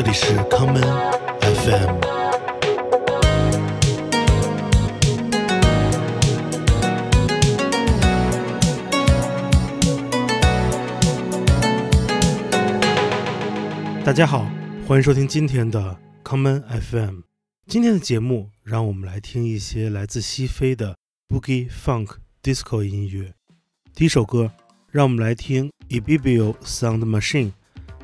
这里是 common FM。大家好，欢迎收听今天的 common FM。今天的节目，让我们来听一些来自西非的 boogie funk disco 音乐。第一首歌，让我们来听 Ibibio Sound Machine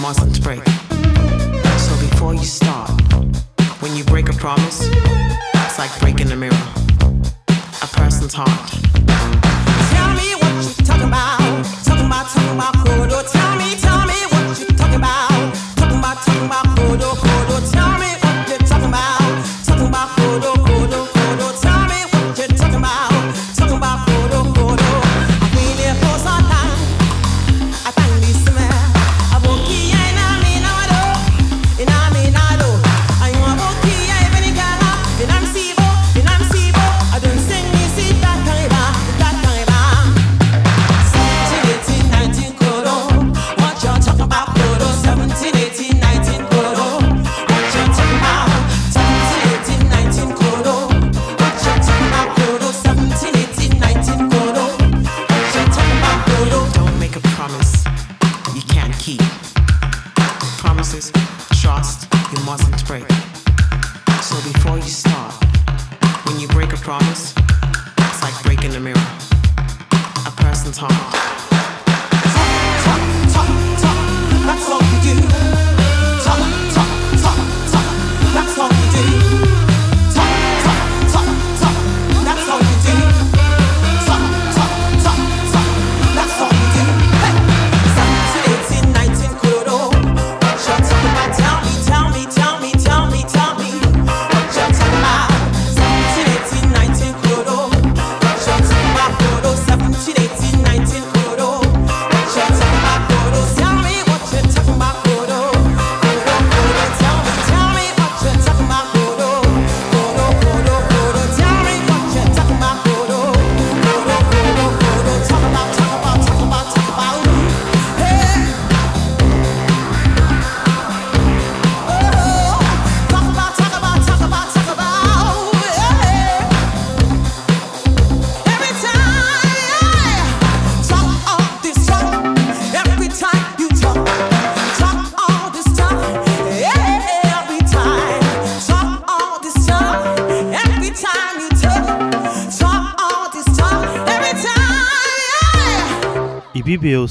mustn't break. So before you start, when you break a promise, it's like breaking a mirror. A person's heart. Tell me what you're talking about. Talking about, talking about Korodo.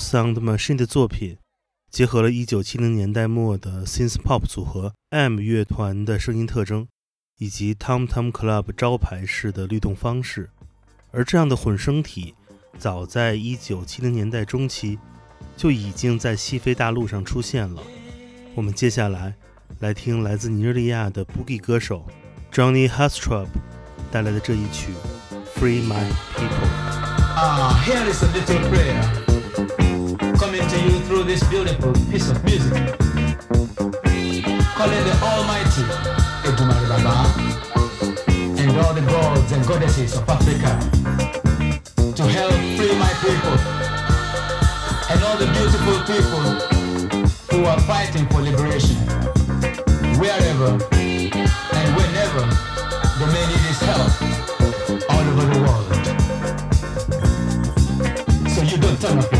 Sound Machine 的作品，结合了1970年代末的 synth pop 组合 M 乐团的声音特征，以及 Tom Tom Club 招牌式的律动方式。而这样的混声体，早在1970年代中期就已经在西非大陆上出现了。我们接下来来听来自尼日利亚的 Boogie 歌手 Johnny Hastrop 带来的这一曲《Free My People》。Ah, here is a little prayer coming to you through this beautiful piece of music. Calling the Almighty Edumare Baba and all the gods and goddesses of Africa to help free my people and all the beautiful people who are fighting for liberation wherever and whenever may need his help all over the world. So you don't turn off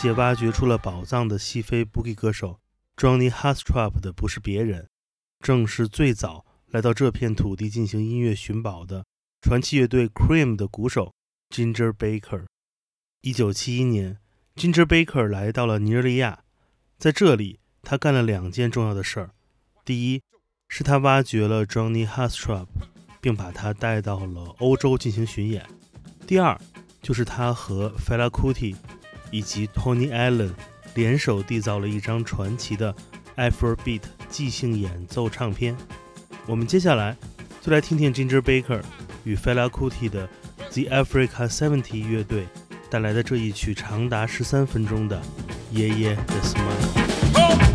界挖掘出了宝藏的西非 Boogie 歌手 Johnny h a s t r a p 的不是别人，正是最早来到这片土地进行音乐寻宝的传奇乐队 Cream 的鼓手 Ginger Baker。一九七一年，Ginger Baker 来到了尼日利亚，在这里他干了两件重要的事儿。第一，是他挖掘了 Johnny h a s t r a p 并把他带到了欧洲进行巡演；第二，就是他和 Fela Kuti 以及 Tony Allen 联手缔造了一张传奇的 Afrobeat 即兴演奏唱片。我们接下来就来听听 Ginger Baker 与 Fela Kuti 的 The Africa Seventy 乐队带来的这一曲长达十三分钟的《爷爷的 Smile》。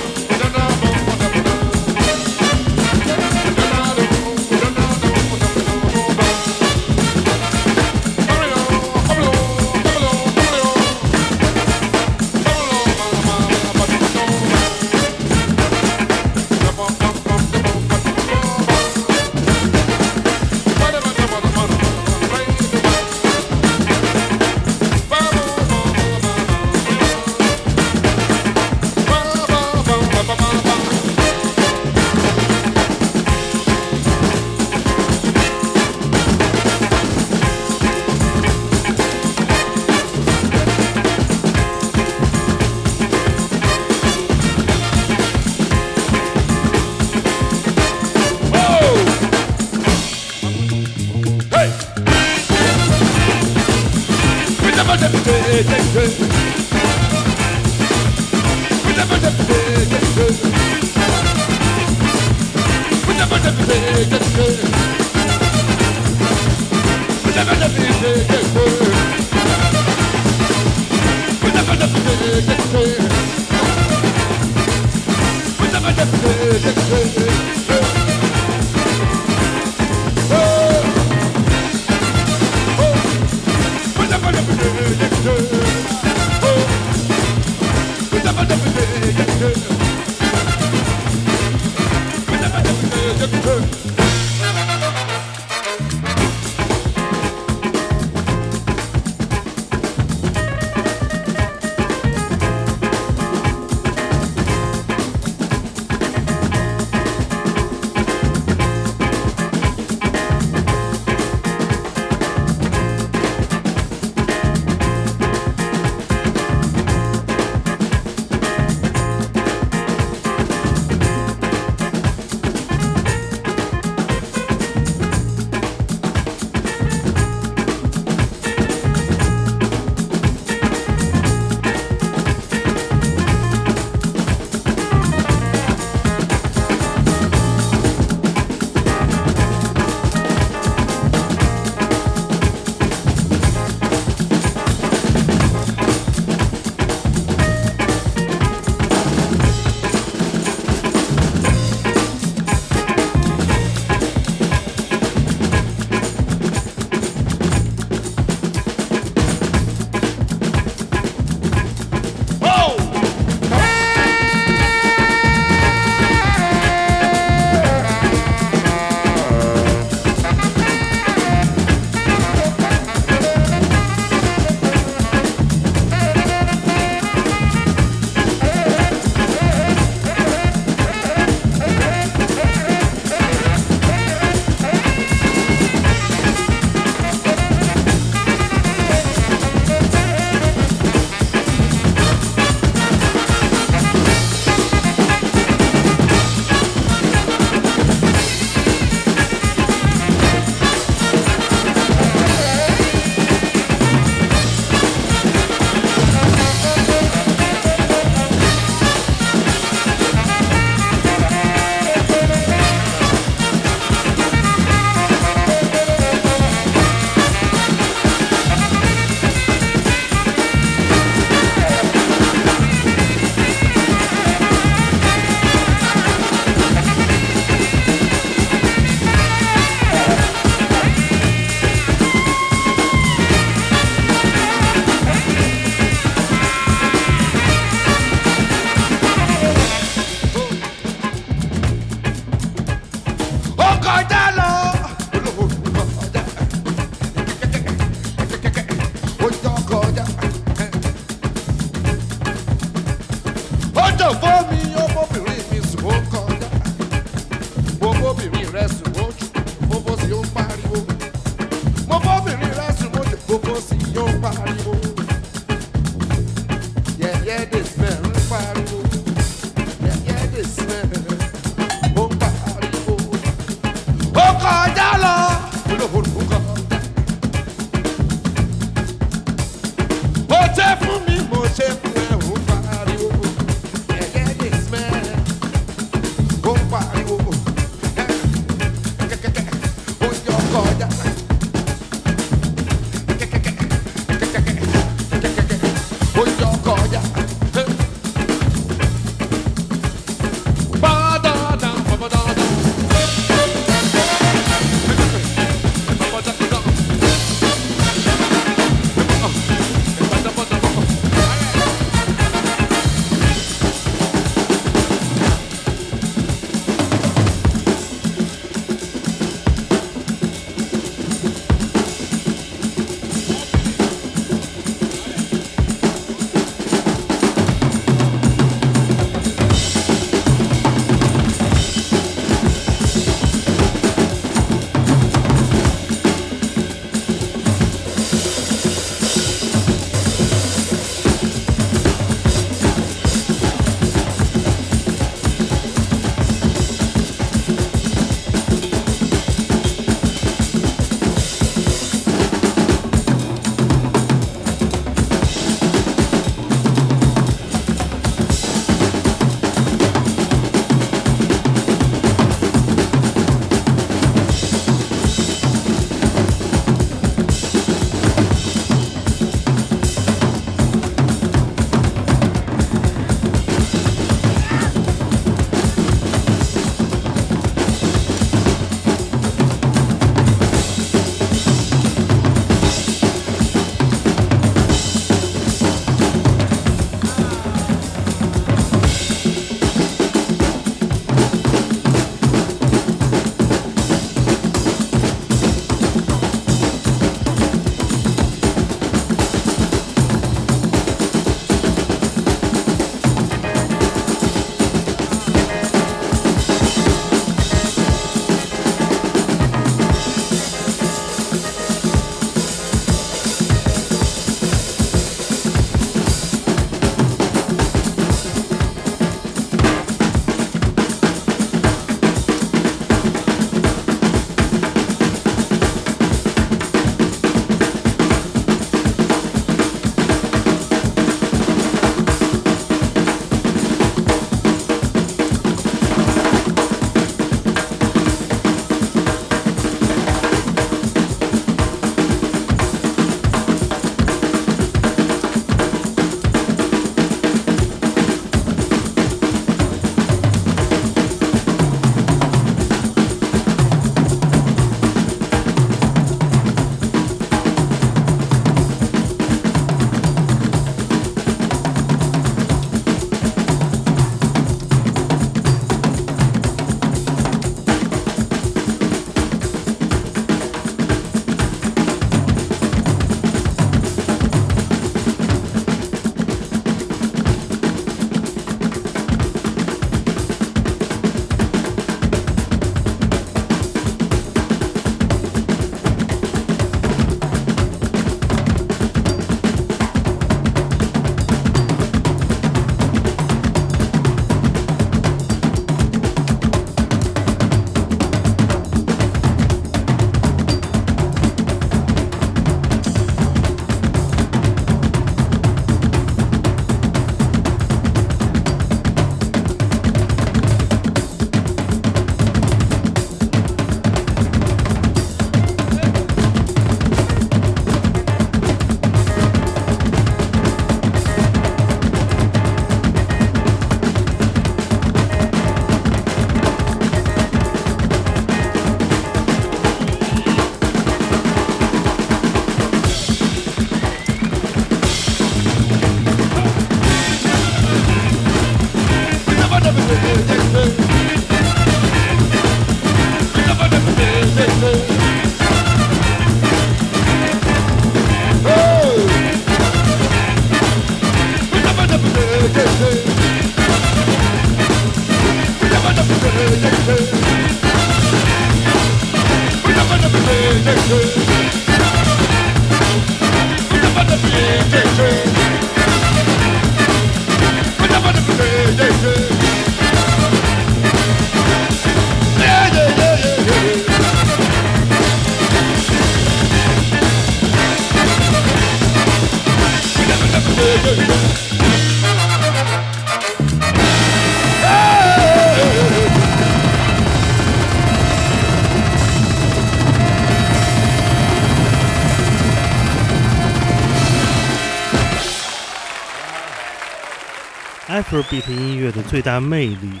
最大魅力，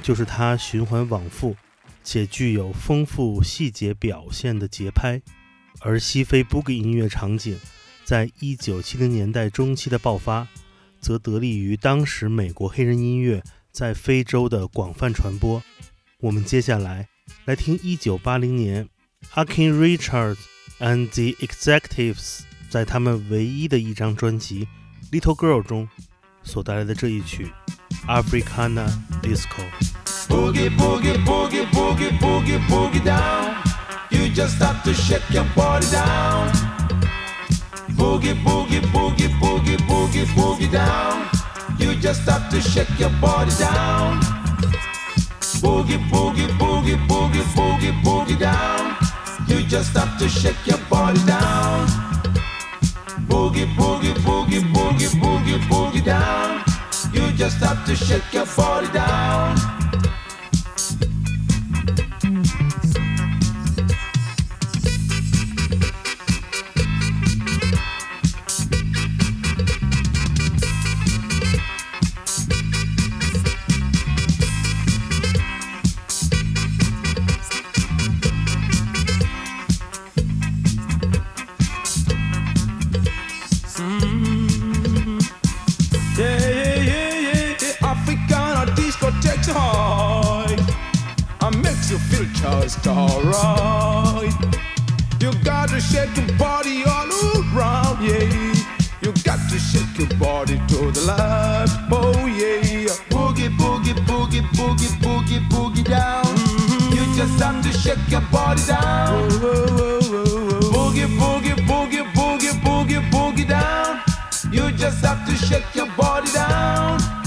就是它循环往复，且具有丰富细节表现的节拍。而西非 Boogie 音乐场景，在一九七零年代中期的爆发，则得力于当时美国黑人音乐在非洲的广泛传播。我们接下来来听一九八零年 Akin Richards and the Executives 在他们唯一的一张专辑《Little Girl》中。所带来的这一曲《Africana Disco》。Boogie, boogie, boogie, boogie, boogie, boogie down. You just have to shake your body down. Boogie, boogie, boogie, boogie, boogie, boogie down. You just have to shake your body down. Boogie, boogie, boogie, boogie, boogie, boogie down. You just have to shake your body down. Boogie, boogie, boogie, boogie, boogie, boogie down. You just have to shake your body down. To shake your body to the left, oh yeah. Boogie, boogie, boogie, boogie, boogie, boogie down. You just have to shake your body down. Boogie, boogie, boogie, boogie, boogie, boogie down. You just have to shake your body down.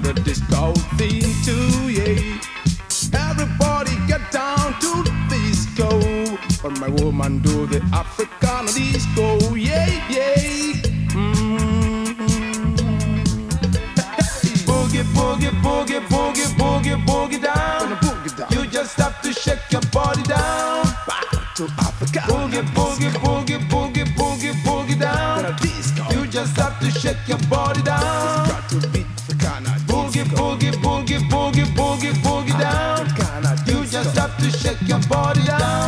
Do the disco thing too, yeah. Everybody get down to the disco. But my woman do the Africana disco, yeah, yeah. Mm. Boogie, boogie, boogie, boogie, boogie, boogie down. You just have to shake your body down. To Africa. Boogie, boogie, boogie, boogie, boogie, boogie down. You just have to shake your body down. Your body down.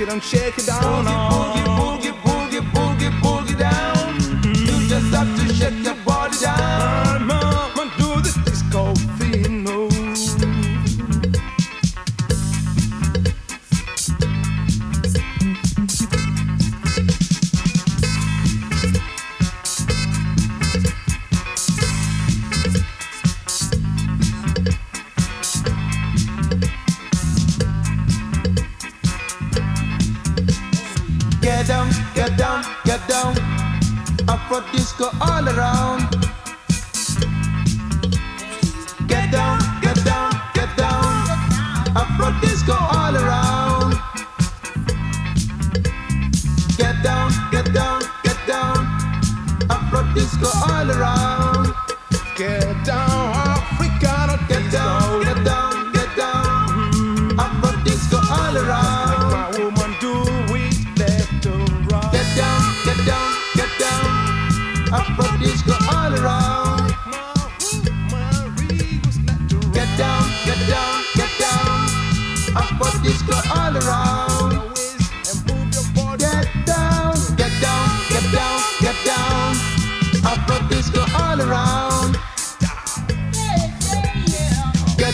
it on, shake it down. Boogie, boogie, boogie.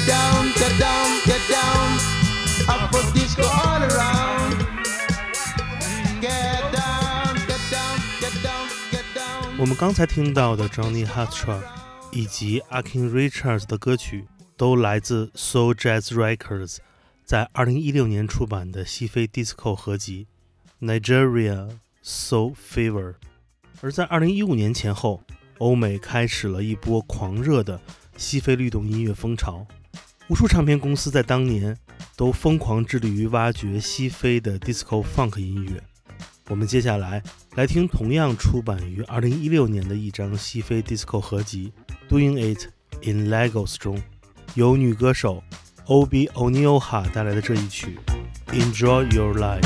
down, get down, get down. All around. Get down, get down, get down, get down. 我们刚才听到的 Johnny Hartshaw 以及 Akin Richards 的歌曲都来自 Soul Jazz Records 在2016年出版的西非 disco 合集 Nigeria Soul Fever。而在2015年前后，欧美开始了一波狂热的西非律动音乐风潮，无数唱片公司在当年都疯狂致力于挖掘西非的 disco funk 音乐。我们接下来来听同样出版于2016年的一张西非 disco 合集《Doing It in Lagos》中，由女歌手 Obi o n i o h a 带来的这一曲《Enjoy Your Life》。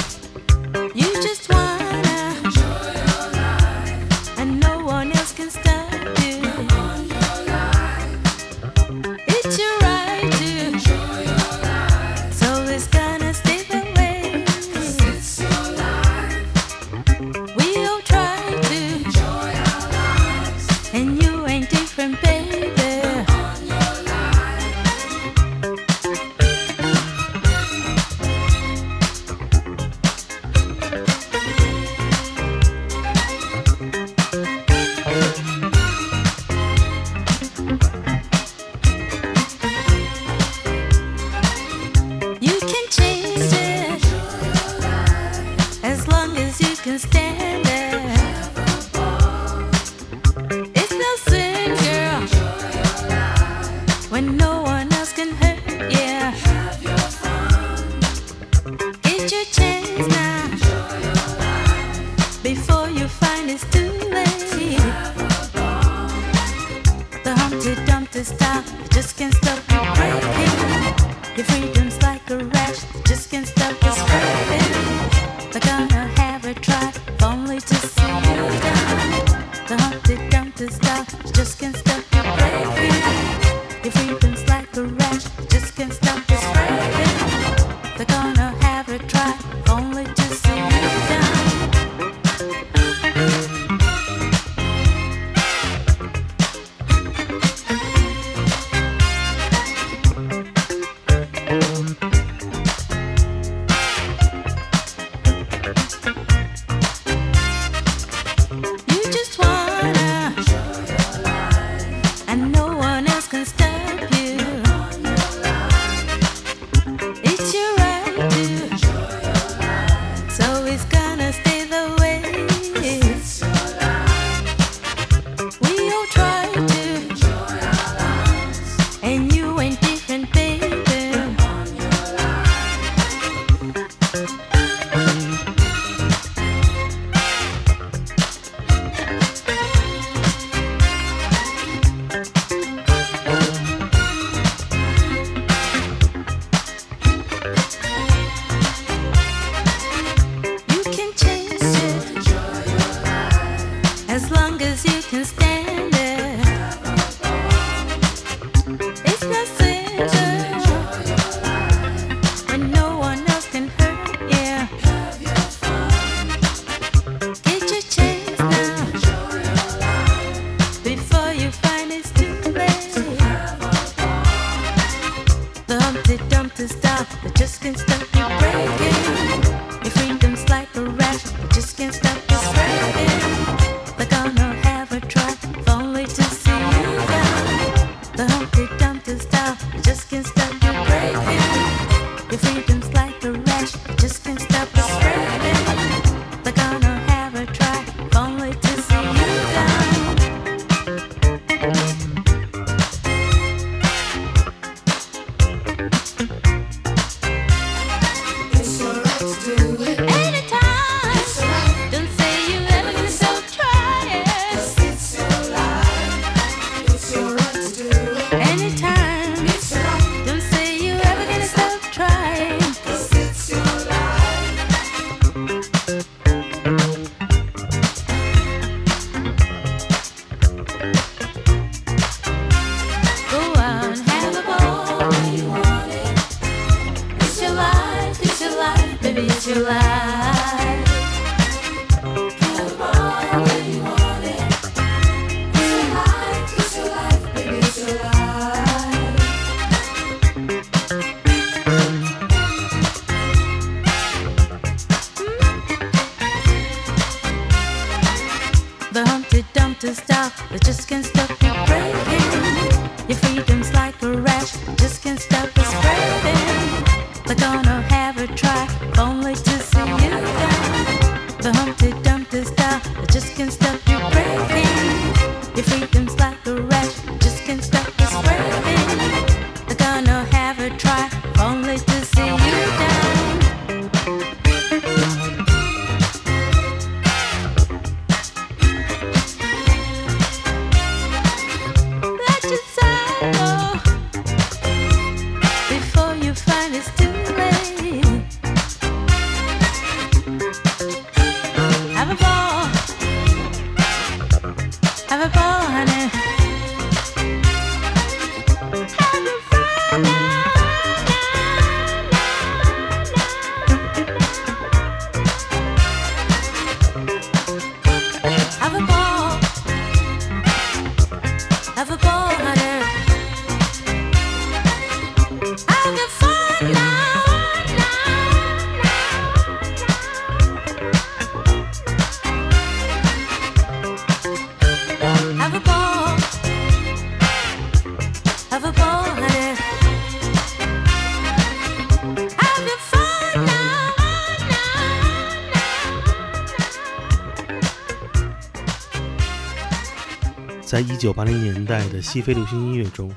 在一九八零年代的西非流行音乐中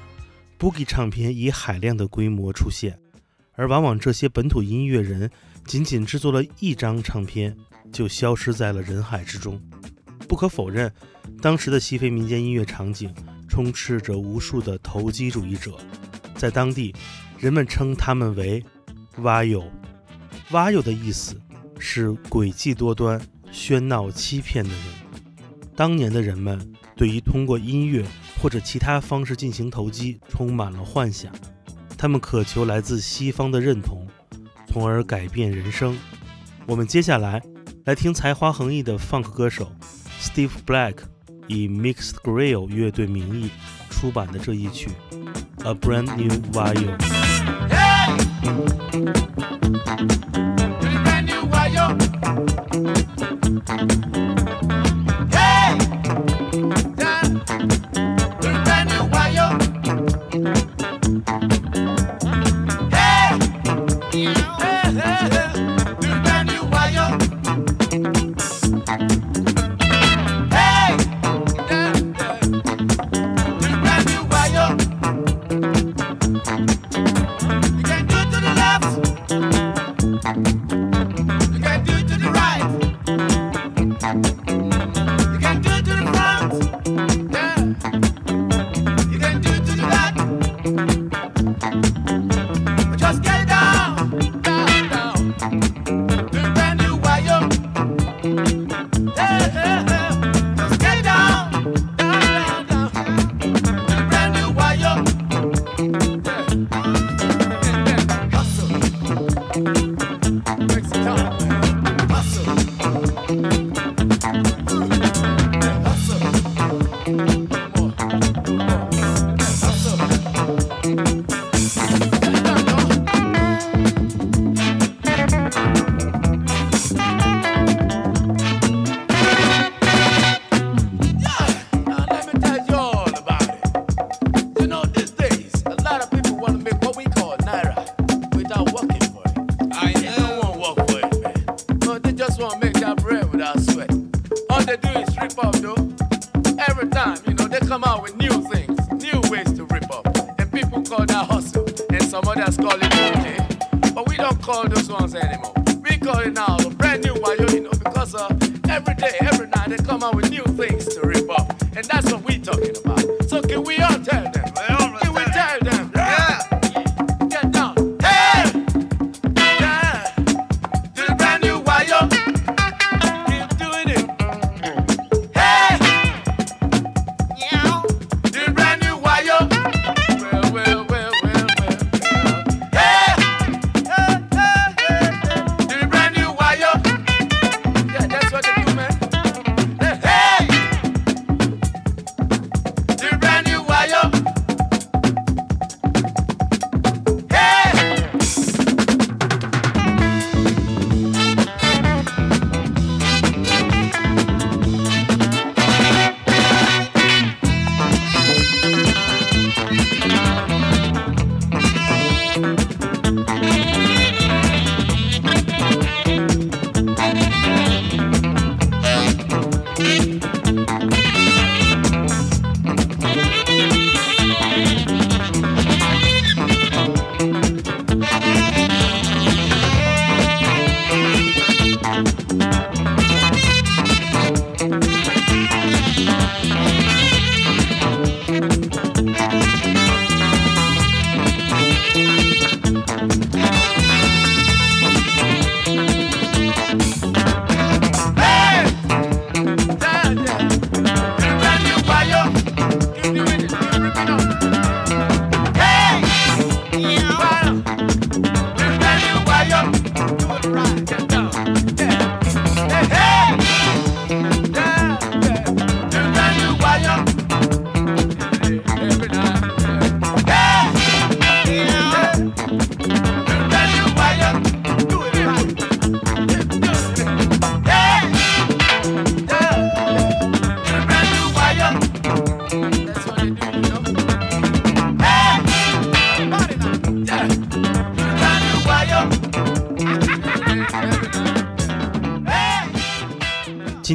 ，Boogie 唱片以海量的规模出现，而往往这些本土音乐人仅仅制作了一张唱片，就消失在了人海之中。不可否认，当时的西非民间音乐场景充斥着无数的投机主义者，在当地，人们称他们为“蛙友”。蛙友的意思是诡计多端、喧闹欺骗的人。当年的人们对于通过音乐或者其他方式进行投机充满了幻想，他们渴求来自西方的认同，从而改变人生。我们接下来来听才华横溢的 funk 歌手 Steve Black 以 Mixed Grill 乐队名义出版的这一曲《A Brand New Vinyl》。Hey! Yeah.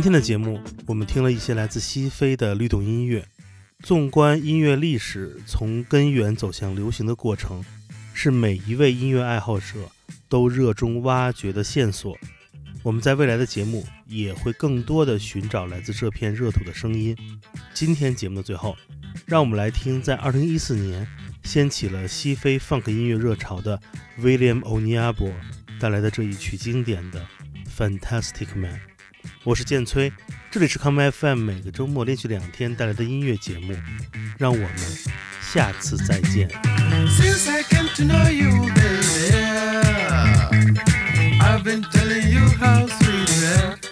今天的节目，我们听了一些来自西非的律动音乐。纵观音乐历史从根源走向流行的过程，是每一位音乐爱好者都热衷挖掘的线索。我们在未来的节目也会更多的寻找来自这片热土的声音。今天节目的最后，让我们来听在2014年掀起了西非 funk 音乐热潮的 William o n i a b o 带来的这一曲经典的《Fantastic Man》。我是建崔，这里是 Come FM 每个周末连续两天带来的音乐节目，让我们下次再见。Since I came to know you, baby, I've been telling you how sweet you act.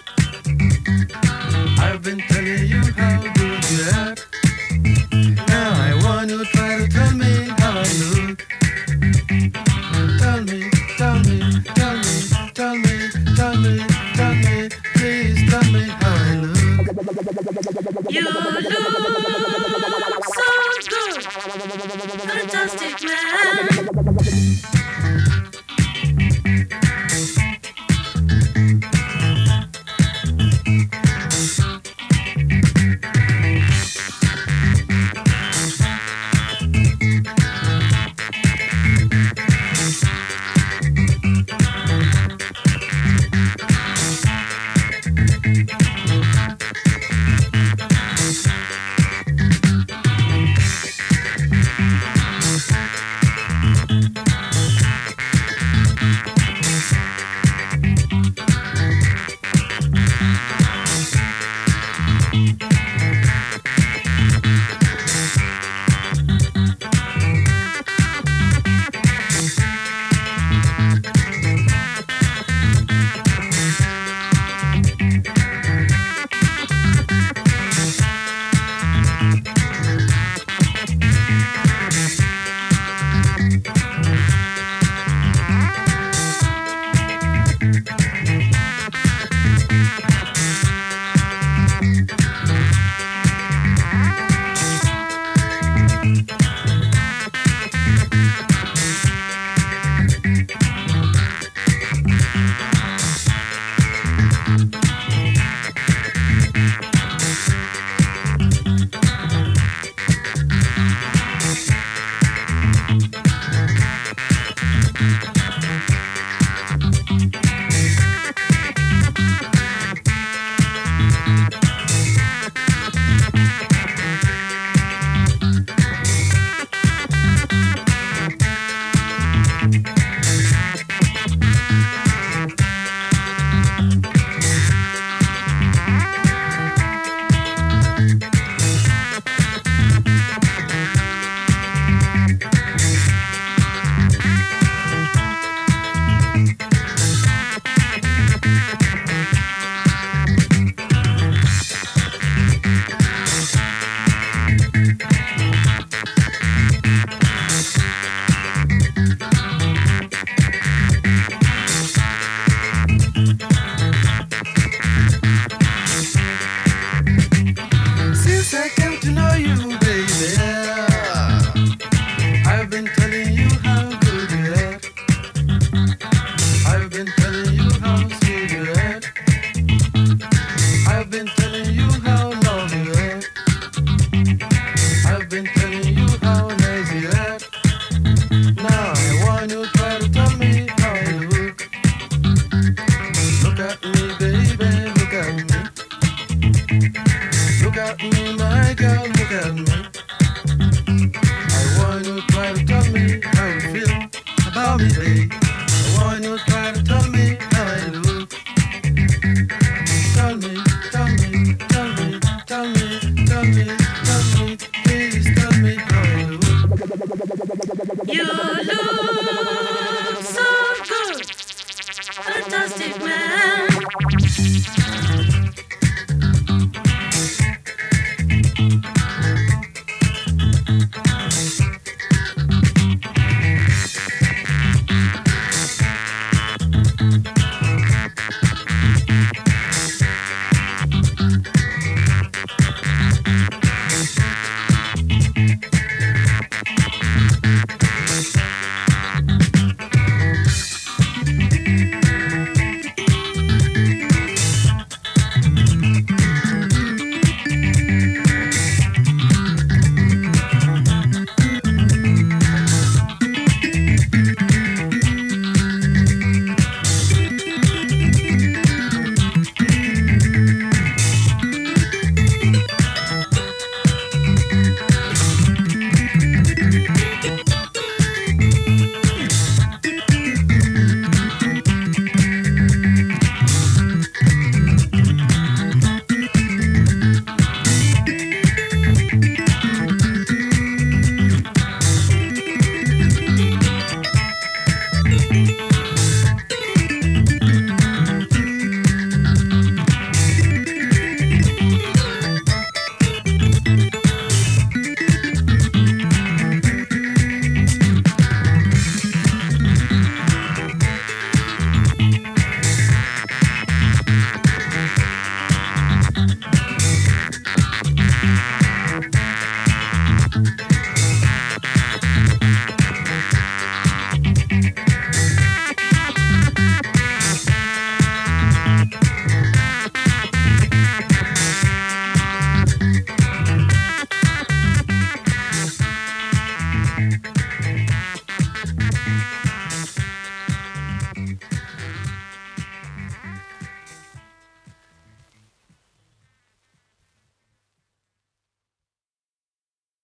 You look so good, fantastic man.